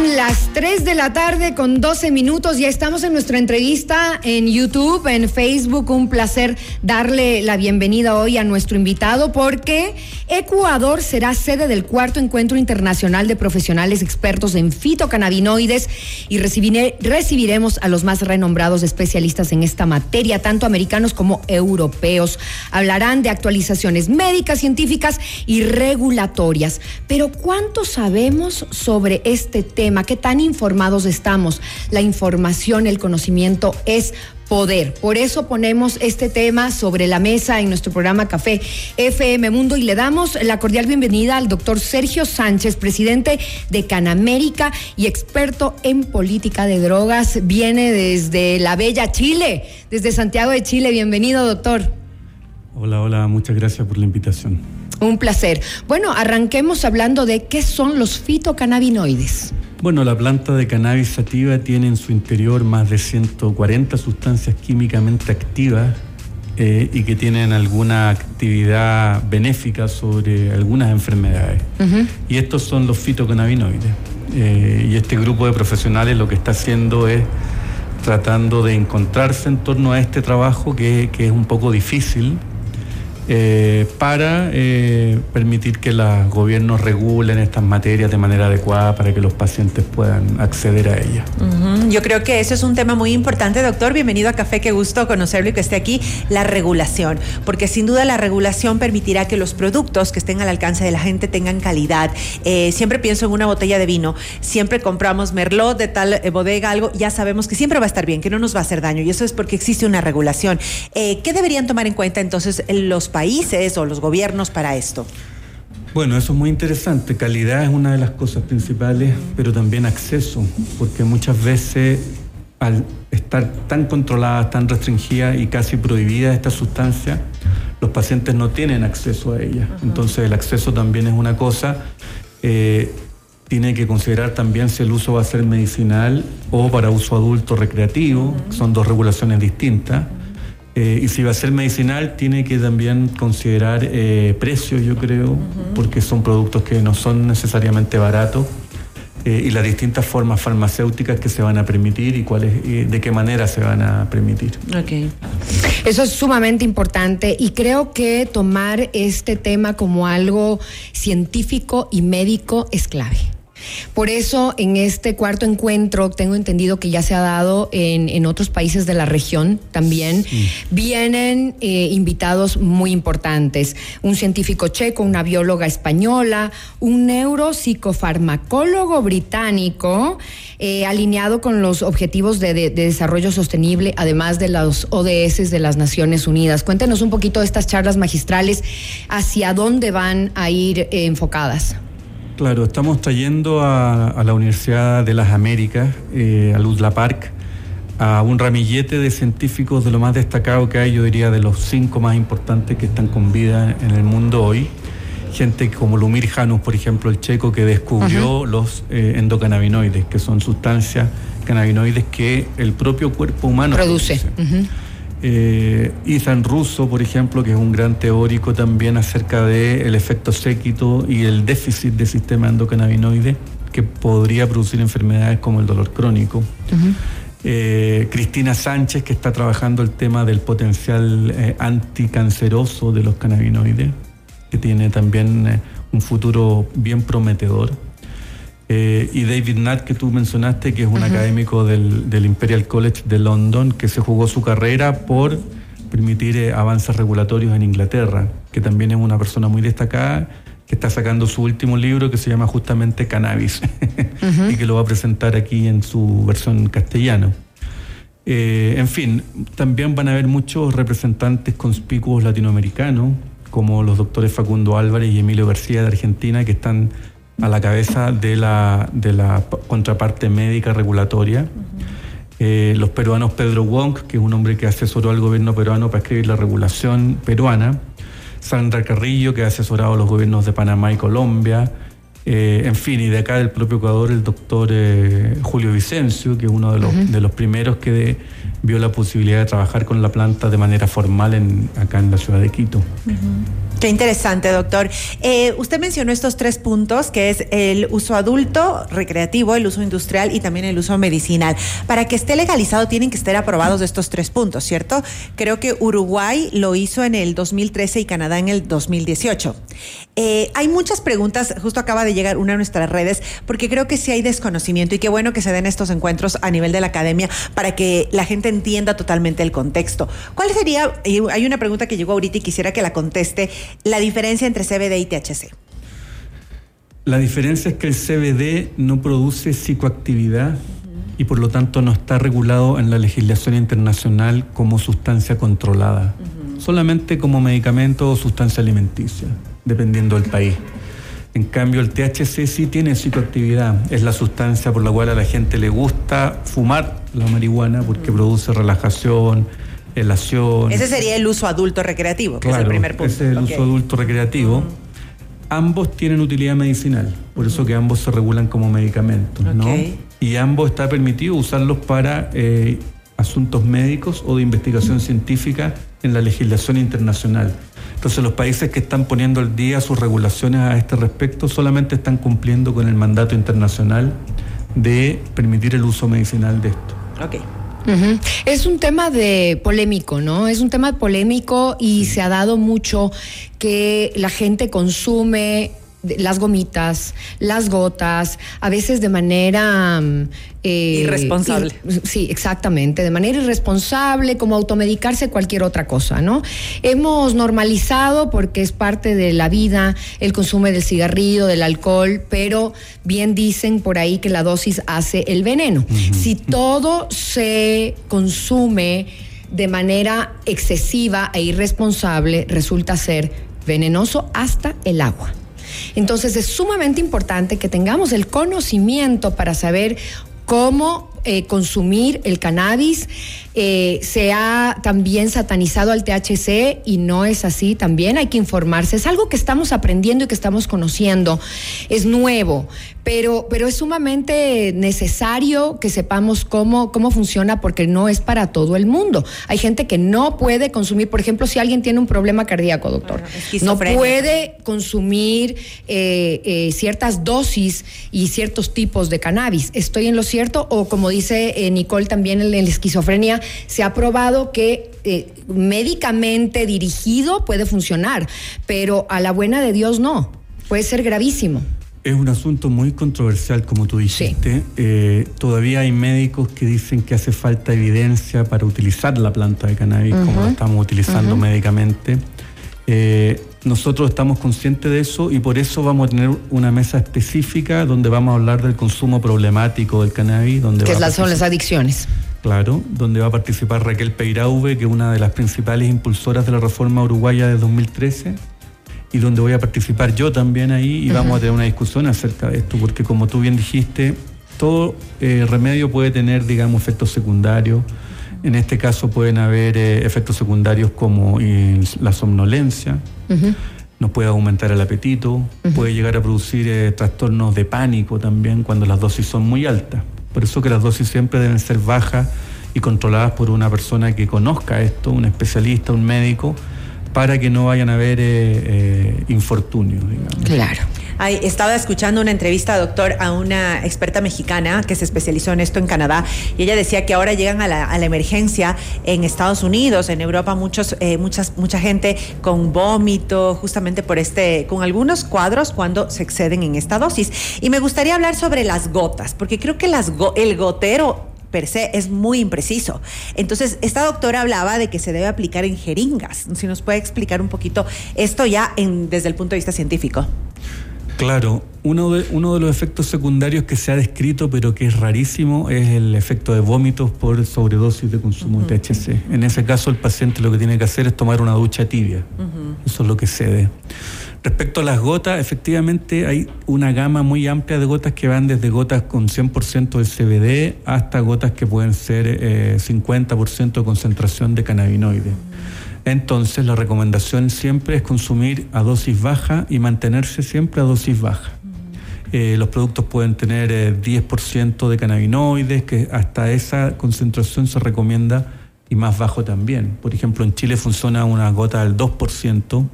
Son las 3 de la tarde con 12 minutos. Ya estamos en nuestra entrevista en YouTube, en Facebook. Un placer darle la bienvenida hoy a nuestro invitado porque Ecuador será sede del cuarto encuentro internacional de profesionales expertos en fitocannabinoides y recibiremos a los más renombrados especialistas en esta materia, tanto americanos como europeos. Hablarán de actualizaciones médicas, científicas y regulatorias. Pero ¿cuánto sabemos sobre este tema, qué tan informados estamos. La información, el conocimiento es poder. Por eso ponemos este tema sobre la mesa en nuestro programa Café FM Mundo y le damos la cordial bienvenida al doctor Sergio Sánchez, presidente de Canamérica y experto en política de drogas. Viene desde la bella Chile, desde Santiago de Chile. Bienvenido, doctor. Hola, hola, muchas gracias por la invitación. Un placer. Bueno, arranquemos hablando de qué son los fitocannabinoides. Bueno, la planta de cannabis sativa tiene en su interior más de 140 sustancias químicamente activas eh, y que tienen alguna actividad benéfica sobre algunas enfermedades. Y estos son los fitocannabinoides. Eh, y este grupo de profesionales lo que está haciendo es tratando de encontrarse en torno a este trabajo que, que es un poco difícil, eh, para eh, permitir que los gobiernos regulen estas materias de manera adecuada para que los pacientes puedan acceder a ellas. Yo creo que eso es un tema muy importante, doctor. Bienvenido a Café, qué gusto conocerlo y que esté aquí. La regulación, porque sin duda la regulación permitirá que los productos que estén al alcance de la gente tengan calidad. Eh, siempre pienso en una botella de vino, siempre compramos merlot de tal bodega, algo, ya sabemos que siempre va a estar bien, que no nos va a hacer daño y eso es porque existe una regulación. ¿Qué deberían tomar en cuenta entonces los países o los gobiernos para esto? Bueno, eso es muy interesante. Calidad es una de las cosas principales, pero también acceso, porque muchas veces al estar tan controlada, tan restringida y casi prohibida esta sustancia, los pacientes no tienen acceso a ella. Entonces el acceso también es una cosa. Eh, tiene que considerar también si el uso va a ser medicinal o para uso adulto recreativo, son dos regulaciones distintas. Eh, y si va a ser medicinal, tiene que también considerar eh, precios, yo creo, porque son productos que no son necesariamente baratos. Eh, y las distintas formas farmacéuticas que se van a permitir y cuáles, de qué manera se van a permitir. Okay. Eso es sumamente importante y creo que tomar este tema como algo científico y médico es clave. Por eso, en este cuarto encuentro, tengo entendido que ya se ha dado en, otros países de la región también, vienen eh, invitados muy importantes. Un científico checo, una bióloga española, un neuropsicofarmacólogo británico, eh, alineado con los objetivos de, desarrollo sostenible, además de los ODS de las Naciones Unidas. Cuéntenos un poquito de estas charlas magistrales, hacia dónde van a ir eh, enfocadas. Claro, estamos trayendo a, la Universidad de las Américas, eh, a Luzla Park, a un ramillete de científicos de lo más destacado que hay, yo diría de los cinco más importantes que están con vida en el mundo hoy. Gente como Lumir Janus, por ejemplo, el checo que descubrió los eh, endocannabinoides, que son sustancias cannabinoides que el propio cuerpo humano produce. Eh, Ethan Russo, por ejemplo, que es un gran teórico también acerca del efecto séquito y el déficit del sistema endocannabinoide que podría producir enfermedades como el dolor crónico. Eh, Cristina Sánchez, que está trabajando el tema del potencial eh, anticanceroso de los cannabinoides, que tiene también un futuro bien prometedor. Eh, y David Nutt, que tú mencionaste, que es un académico del, Imperial College de London, que se jugó su carrera por permitir eh, avances regulatorios en Inglaterra, que también es una persona muy destacada, que está sacando su último libro que se llama justamente Cannabis, y que lo va a presentar aquí en su versión castellano. Eh, en fin, también van a haber muchos representantes conspicuos latinoamericanos, como los doctores Facundo Álvarez y Emilio García de Argentina, que están a la cabeza de la, de la contraparte médica regulatoria. Eh, los peruanos Pedro Wong, que es un hombre que asesoró al gobierno peruano para escribir la regulación peruana. Sandra Carrillo, que ha asesorado a los gobiernos de Panamá y Colombia. Eh, en fin, y de acá del propio Ecuador, el doctor eh, Julio Vicencio, que es uno de los, de los primeros que vio la posibilidad de trabajar con la planta de manera formal en, acá en la ciudad de Quito. Qué interesante, doctor. Eh, usted mencionó estos tres puntos, que es el uso adulto, recreativo, el uso industrial y también el uso medicinal. Para que esté legalizado tienen que estar aprobados estos tres puntos, ¿cierto? Creo que Uruguay lo hizo en el 2013 y Canadá en el 2018. Eh, hay muchas preguntas, justo acaba de llegar una de nuestras redes, porque creo que sí hay desconocimiento y qué bueno que se den estos encuentros a nivel de la academia para que la gente entienda totalmente el contexto. ¿Cuál sería, hay una pregunta que llegó ahorita y quisiera que la conteste, la diferencia entre CBD y THC? La diferencia es que el CBD no produce psicoactividad y por lo tanto no está regulado en la legislación internacional como sustancia controlada, solamente como medicamento o sustancia alimenticia, dependiendo del país. En cambio, el THC sí tiene psicoactividad. Es la sustancia por la cual a la gente le gusta fumar la marihuana porque produce relajación, ese sería el uso adulto recreativo, que es el primer punto. Ese es el uso adulto recreativo. Ambos tienen utilidad medicinal, por eso que ambos se regulan como medicamentos, ¿no? Y ambos está permitido usarlos para eh, asuntos médicos o de investigación científica en la legislación internacional. Entonces los países que están poniendo al día sus regulaciones a este respecto solamente están cumpliendo con el mandato internacional de permitir el uso medicinal de esto. Okay. Es un tema de polémico, ¿no? Es un tema polémico y se ha dado mucho que la gente consume las gomitas, las gotas, a veces de manera... Mm, eh, irresponsable. sí, exactamente, de manera irresponsable, como automedicarse cualquier otra cosa, ¿no? Hemos normalizado, porque es parte de la vida, el consumo del cigarrillo, del alcohol, pero bien dicen por ahí que la dosis hace el veneno. Si todo se consume de manera excesiva e irresponsable, resulta ser venenoso hasta el agua. Entonces es sumamente importante que tengamos el conocimiento para saber cómo eh, consumir el cannabis. Eh, se ha también satanizado al THC y no es así. También hay que informarse. Es algo que estamos aprendiendo y que estamos conociendo. Es nuevo, pero, pero es sumamente necesario que sepamos cómo, cómo funciona porque no es para todo el mundo. Hay gente que no puede consumir, por ejemplo, si alguien tiene un problema cardíaco, doctor, no puede consumir eh, eh, ciertas dosis y ciertos tipos de cannabis. ¿Estoy en lo cierto? O como dice eh, Nicole también en la esquizofrenia, se ha probado que médicamente dirigido puede funcionar, pero a la buena de Dios no. Puede ser gravísimo. Es un asunto muy controversial, como tú dijiste. Eh, todavía hay médicos que dicen que hace falta evidencia para utilizar la planta de cannabis como la estamos utilizando médicamente. Eh, nosotros estamos conscientes de eso y por eso vamos a tener una mesa específica donde vamos a hablar del consumo problemático del cannabis. Donde que son las adicciones. Claro, donde va a participar Raquel Peirauve, que es una de las principales impulsoras de la reforma uruguaya de 2013 y donde voy a participar yo también ahí y vamos a tener una discusión acerca de esto, porque como tú bien dijiste, todo eh, remedio puede tener, digamos, efectos secundarios. En este caso pueden haber eh, efectos secundarios como la somnolencia, nos puede aumentar el apetito, puede llegar a producir eh, trastornos de pánico también cuando las dosis son muy altas. Por eso que las dosis siempre deben ser bajas y controladas por una persona que conozca esto, un especialista, un médico, para que no vayan a haber eh, eh, infortunios. Claro. Estaba escuchando una entrevista, doctor, a una experta mexicana que se especializó en esto en Canadá y ella decía que ahora llegan a la, emergencia en Estados Unidos, en Europa, muchos, eh, muchas, mucha gente con vómito, justamente por este, con algunos cuadros cuando se exceden en esta dosis. Y me gustaría hablar sobre las gotas, porque creo que las el gotero per se es muy impreciso. Entonces, esta doctora hablaba de que se debe aplicar en jeringas. Si nos puede explicar un poquito esto ya en, desde el punto de vista científico. Claro, uno de, uno de los efectos secundarios que se ha descrito, pero que es rarísimo, es el efecto de vómitos por sobredosis de consumo de THC. En ese caso, el paciente lo que tiene que hacer es tomar una ducha tibia. Eso es lo que se ve. Respecto a las gotas, efectivamente hay una gama muy amplia de gotas que van desde gotas con 100% de CBD hasta gotas que pueden ser 50% eh, de concentración de cannabinoides. Entonces la recomendación siempre es consumir a dosis baja y mantenerse siempre a dosis baja. Eh, los productos pueden tener 10% eh, de cannabinoides, que hasta esa concentración se recomienda y más bajo también. Por ejemplo, en Chile funciona una gota del 2%.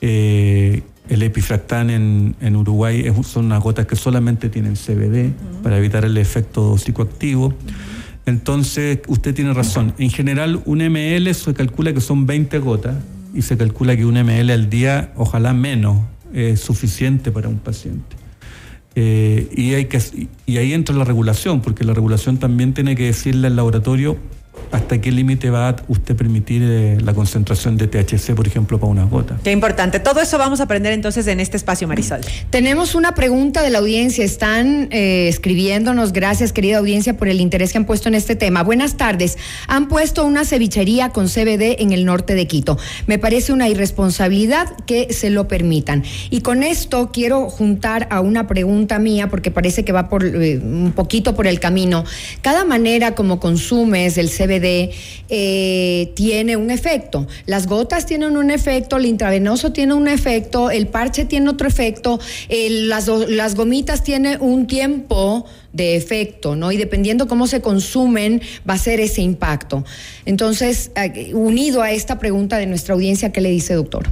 Eh, el epifractán en, Uruguay son unas gotas que solamente tienen CBD para evitar el efecto psicoactivo. Entonces, usted tiene razón. En general, un ml se calcula que son 20 gotas y se calcula que un ml al día, ojalá menos, es suficiente para un paciente. Eh, y, hay que, y ahí entra la regulación, porque la regulación también tiene que decirle al laboratorio hasta qué límite va a usted permitir eh, la concentración de THC, por ejemplo, para una gota. Qué importante. Todo eso vamos a aprender entonces en este espacio, Marisol. Tenemos una pregunta de la audiencia. Están eh, escribiéndonos. Gracias, querida audiencia, por el interés que han puesto en este tema. Buenas tardes. Han puesto una cevichería con CBD en el norte de Quito. Me parece una irresponsabilidad que se lo permitan. Y con esto quiero juntar a una pregunta mía, porque parece que va por eh, un poquito por el camino. Cada manera como consumes el CBD eh, tiene un efecto. Las gotas tienen un efecto, el intravenoso tiene un efecto, el parche tiene otro efecto, las, las gomitas tienen un tiempo de efecto, ¿no? Y dependiendo cómo se consumen, va a ser ese impacto. Entonces, unido a esta pregunta de nuestra audiencia, ¿qué le dice, doctor?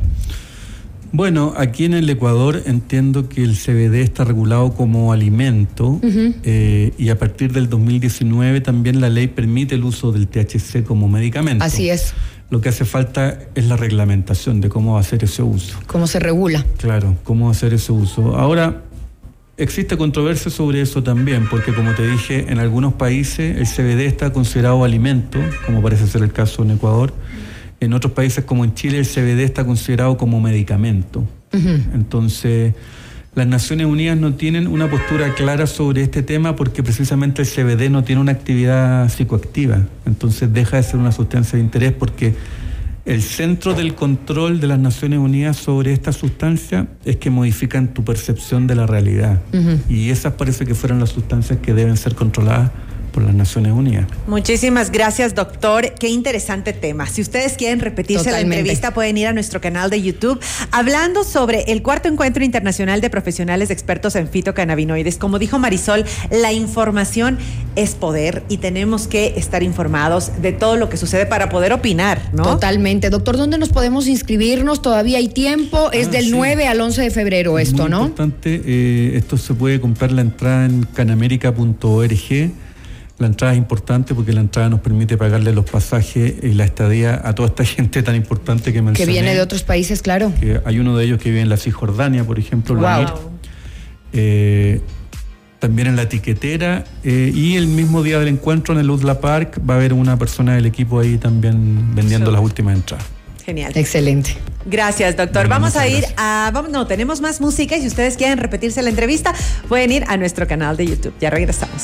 Bueno, aquí en el Ecuador entiendo que el CBD está regulado como alimento eh, y a partir del 2019 también la ley permite el uso del THC como medicamento. Así es. Lo que hace falta es la reglamentación de cómo hacer ese uso. ¿Cómo se regula? Claro, cómo hacer ese uso. Ahora, existe controversia sobre eso también, porque como te dije, en algunos países el CBD está considerado alimento, como parece ser el caso en Ecuador en otros países como en Chile el CBD está considerado como medicamento. Entonces, las Naciones Unidas no tienen una postura clara sobre este tema porque precisamente el CBD no tiene una actividad psicoactiva. Entonces deja de ser una sustancia de interés porque el centro del control de las Naciones Unidas sobre esta sustancia es que modifican tu percepción de la realidad. Y esas parece que fueron las sustancias que deben ser controladas por las Naciones Unidas. Muchísimas gracias, doctor. Qué interesante tema. Si ustedes quieren repetirse la entrevista, pueden ir a nuestro canal de YouTube hablando sobre el cuarto encuentro internacional de profesionales expertos en fitocannabinoides. Como dijo Marisol, la información es poder y tenemos que estar informados de todo lo que sucede para poder opinar, ¿no? Totalmente. Doctor, ¿dónde nos podemos inscribirnos? Todavía hay tiempo. Es ah, del 9 al 11 de febrero esto, ¿no? Importante, eh, esto se puede comprar la entrada en canamérica.org la entrada es importante porque la entrada nos permite pagarle los pasajes y la estadía a toda esta gente tan importante que mencioné. Que viene de otros países, claro. Que hay uno de ellos que vive en la Cisjordania, por ejemplo, wow. eh, también en la tiquetera eh, y el mismo día del encuentro en el Udla Park va a haber una persona del equipo ahí también vendiendo las últimas entradas. Genial. Excelente. Gracias, doctor. vamos a ir a. Vamos, no, tenemos más música y si ustedes quieren repetirse la entrevista, pueden ir a nuestro canal de YouTube. Ya regresamos.